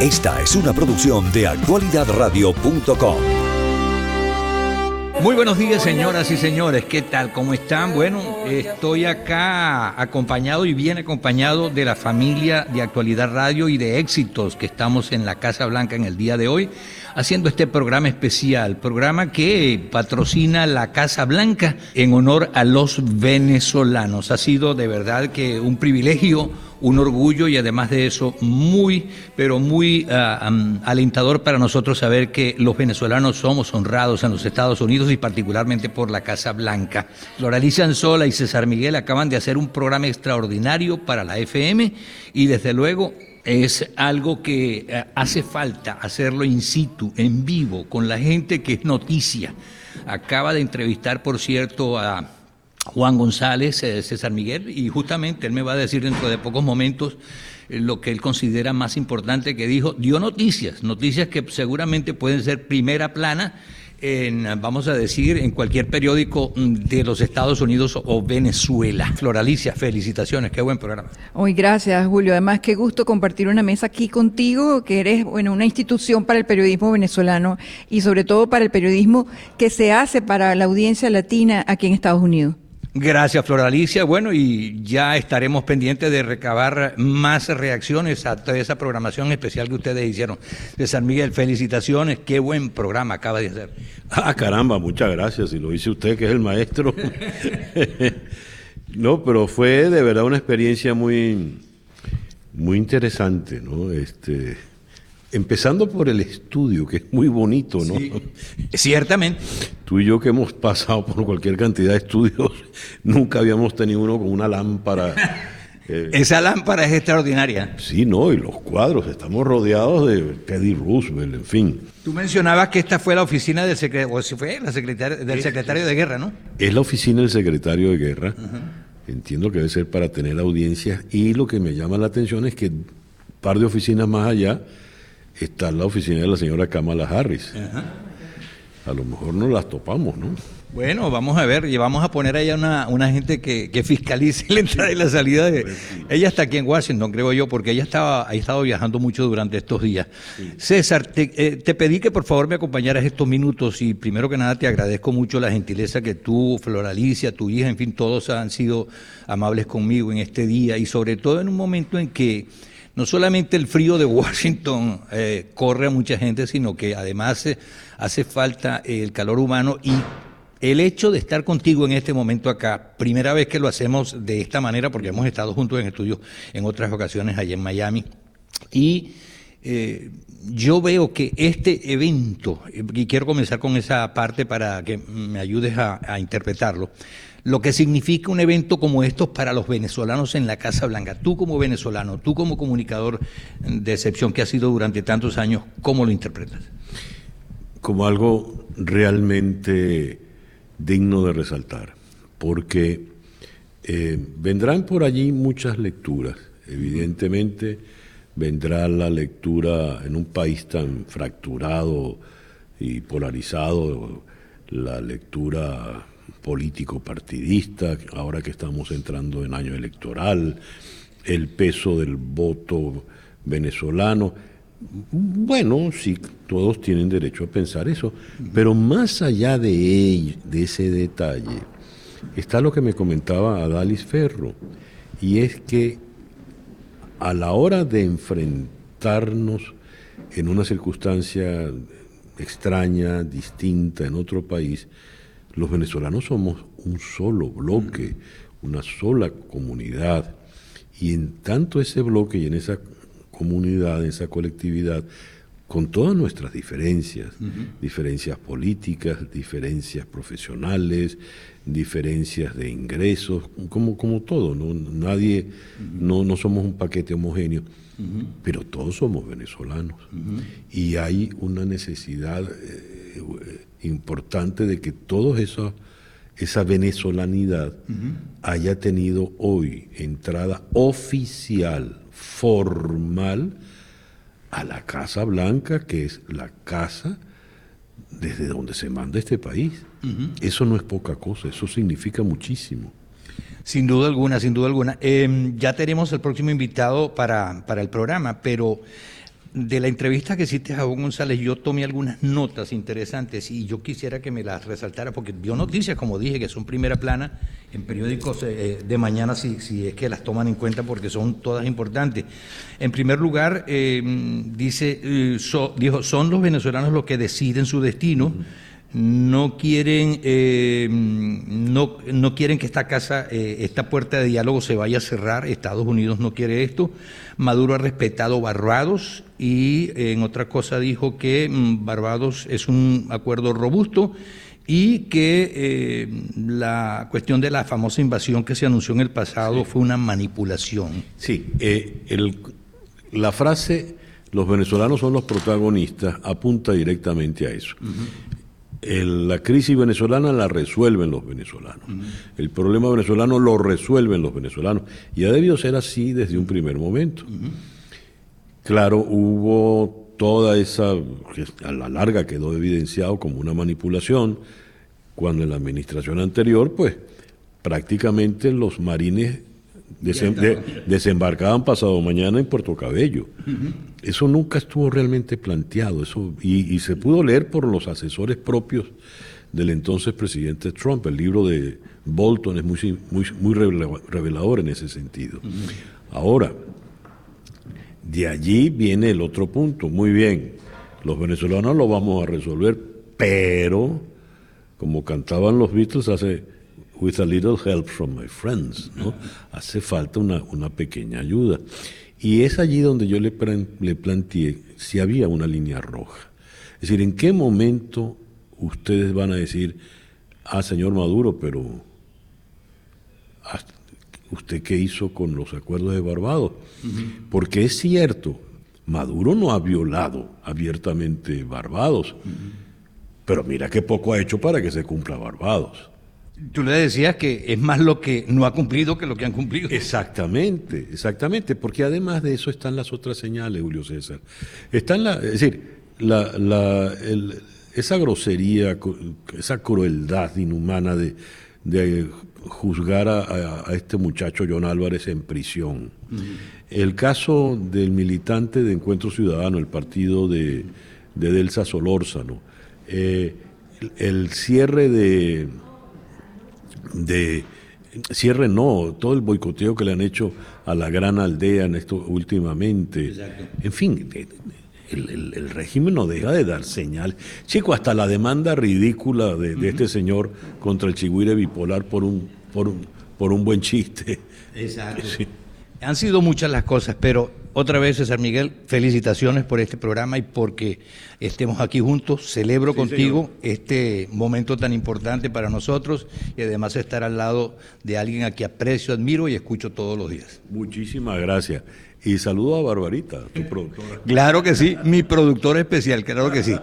Esta es una producción de actualidadradio.com. Muy buenos días, señoras y señores. ¿Qué tal? ¿Cómo están? Bueno, estoy acá acompañado y bien acompañado de la familia de Actualidad Radio y de éxitos que estamos en la Casa Blanca en el día de hoy, haciendo este programa especial, programa que patrocina la Casa Blanca en honor a los venezolanos. Ha sido de verdad que un privilegio un orgullo y además de eso muy, pero muy ah, alentador para nosotros saber que los venezolanos somos honrados en los Estados Unidos y particularmente por la Casa Blanca. Floralicia Anzola y César Miguel acaban de hacer un programa extraordinario para la FM y desde luego es algo que eh, hace falta hacerlo in situ, en vivo, con la gente que es noticia. Acaba de entrevistar, por cierto, a Juan González, eh, César Miguel, y justamente él me va a decir dentro de pocos momentos eh, lo que él considera más importante que dijo, dio noticias, noticias que seguramente pueden ser primera plana en, vamos a decir, en cualquier periódico mm, de los Estados Unidos o Venezuela. Floralicia, felicitaciones, qué buen programa. Hoy gracias, Julio. Además, qué gusto compartir una mesa aquí contigo, que eres, bueno, una institución para el periodismo venezolano y sobre todo para el periodismo que se hace para la audiencia latina aquí en Estados Unidos. Gracias, Flor Alicia. Bueno, y ya estaremos pendientes de recabar más reacciones a toda esa programación especial que ustedes hicieron. De San Miguel, felicitaciones. Qué buen programa acaba de hacer. Ah, caramba, muchas gracias. Y lo dice usted, que es el maestro. no, pero fue de verdad una experiencia muy, muy interesante, ¿no? Este Empezando por el estudio, que es muy bonito, ¿no? Sí, ciertamente. Tú y yo que hemos pasado por cualquier cantidad de estudios, nunca habíamos tenido uno con una lámpara. Eh, Esa lámpara es extraordinaria. Sí, no, y los cuadros, estamos rodeados de Teddy Roosevelt, en fin. Tú mencionabas que esta fue la oficina del, fue la del secretario de guerra, ¿no? Es la oficina del secretario de guerra. Entiendo que debe ser para tener audiencias. Y lo que me llama la atención es que un par de oficinas más allá está la oficina de la señora Kamala Harris. A lo mejor no las topamos, ¿no? Bueno, vamos a ver, y vamos a poner allá una, una gente que, fiscalice la entrada y la salida de... Pues ella está aquí en Washington, creo yo, porque ella estaba, ha estado viajando mucho durante estos días. César, eh, te, pedí que por favor me acompañaras estos minutos y primero que nada te agradezco mucho la gentileza que tú, Floralicia, tu hija, en fin, todos han sido amables conmigo en este día y sobre todo en un momento en que no solamente el frío de Washington eh, corre a mucha gente, sino que además eh, hace falta el calor humano y el hecho de estar contigo en este momento acá, primera vez que lo hacemos de esta manera, porque hemos estado juntos en estudios en otras ocasiones allá en Miami, y eh, yo veo que este evento, y quiero comenzar con esa parte para que me ayudes a interpretarlo, lo que significa un evento como estos para los venezolanos en la Casa Blanca. Tú como venezolano, tú como comunicador de excepción que has sido durante tantos años, ¿cómo lo interpretas? Como algo realmente digno de resaltar, porque eh, vendrán por allí muchas lecturas. Evidentemente vendrá la lectura en un país tan fracturado y polarizado, la lectura político partidista, ahora que estamos entrando en año electoral, el peso del voto venezolano. Bueno, sí, todos tienen derecho a pensar eso, pero más allá de, de ese detalle, está lo que me comentaba Adalis Ferro, y es que a la hora de enfrentarnos en una circunstancia extraña, distinta, en otro país, los venezolanos somos un solo bloque, una sola comunidad. Y en tanto ese bloque y en esa comunidad, en esa colectividad, con todas nuestras diferencias, diferencias políticas, diferencias profesionales, diferencias de ingresos, como, como todo, ¿no? Nadie, no, no somos un paquete homogéneo, pero todos somos venezolanos. Y hay una necesidad eh, importante de que toda esa, esa venezolanidad haya tenido hoy entrada oficial, formal, a la Casa Blanca, que es la casa desde donde se manda este país. Eso no es poca cosa, eso significa muchísimo. Sin duda alguna, sin duda alguna. Em, ya tenemos el próximo invitado para, para el programa, pero de la entrevista que hiciste a Hugo González, yo tomé algunas notas interesantes y yo quisiera que me las resaltara, porque vio noticias, como dije, que son primera plana en periódicos eh, de mañana, si, si, es que las toman en cuenta, porque son todas importantes. En primer lugar, eh, dice, eh, dijo, son los venezolanos los que deciden su destino no quieren, eh, no, no, quieren que esta casa, eh, esta puerta de diálogo se vaya a cerrar. Estados Unidos no quiere esto. Maduro ha respetado Barbados y en otra cosa dijo que mm, Barbados es un acuerdo robusto y que eh, la cuestión de la famosa invasión que se anunció en el pasado fue una manipulación. Sí, el, la frase los venezolanos son los protagonistas apunta directamente a eso la crisis venezolana la resuelven los venezolanos. El problema venezolano lo resuelven los venezolanos. Y ha debido ser así desde un primer momento. Claro, hubo toda esa, a la larga quedó evidenciado como una manipulación, cuando en la administración anterior, pues prácticamente los marines desembarcaban pasado mañana en Puerto Cabello. Eso nunca estuvo realmente planteado, eso y, se pudo leer por los asesores propios del entonces presidente Trump. El libro de Bolton es muy, muy, muy revelador en ese sentido. Ahora, de allí viene el otro punto. Muy bien, los venezolanos lo vamos a resolver, pero, como cantaban los Beatles hace with a little help from my friends, ¿no? Hace falta una, una pequeña ayuda. Y es allí donde yo le, le planteé si había una línea roja. Es decir, ¿en qué momento ustedes van a decir, ah, señor Maduro, pero ¿usted qué hizo con los acuerdos de Barbados? Porque es cierto, Maduro no ha violado abiertamente Barbados, pero mira qué poco ha hecho para que se cumpla Barbados. Tú le decías que es más lo que no ha cumplido que lo que han cumplido. Exactamente, exactamente, porque además de eso están las otras señales, Julio César. Están la, es decir, la, esa grosería, esa crueldad inhumana de, juzgar a, este muchacho John Álvarez en prisión. El caso del militante de Encuentro Ciudadano, el partido de, Delsa Solórzano, eh, el cierre de de cierre no, todo el boicoteo que le han hecho a la gran aldea en esto últimamente. En fin, el, régimen no deja de dar señal. Chico, hasta la demanda ridícula de, este señor contra el chigüire bipolar por un, por un, por un buen chiste. Exacto. Han sido muchas las cosas, pero otra vez, César Miguel, felicitaciones por este programa y porque estemos aquí juntos. Celebro contigo este momento tan importante para nosotros y además estar al lado de alguien a quien aprecio, admiro y escucho todos los días. Muchísimas gracias. Y saludo a Barbarita, tu productora. Claro que sí, mi productor especial, claro que sí.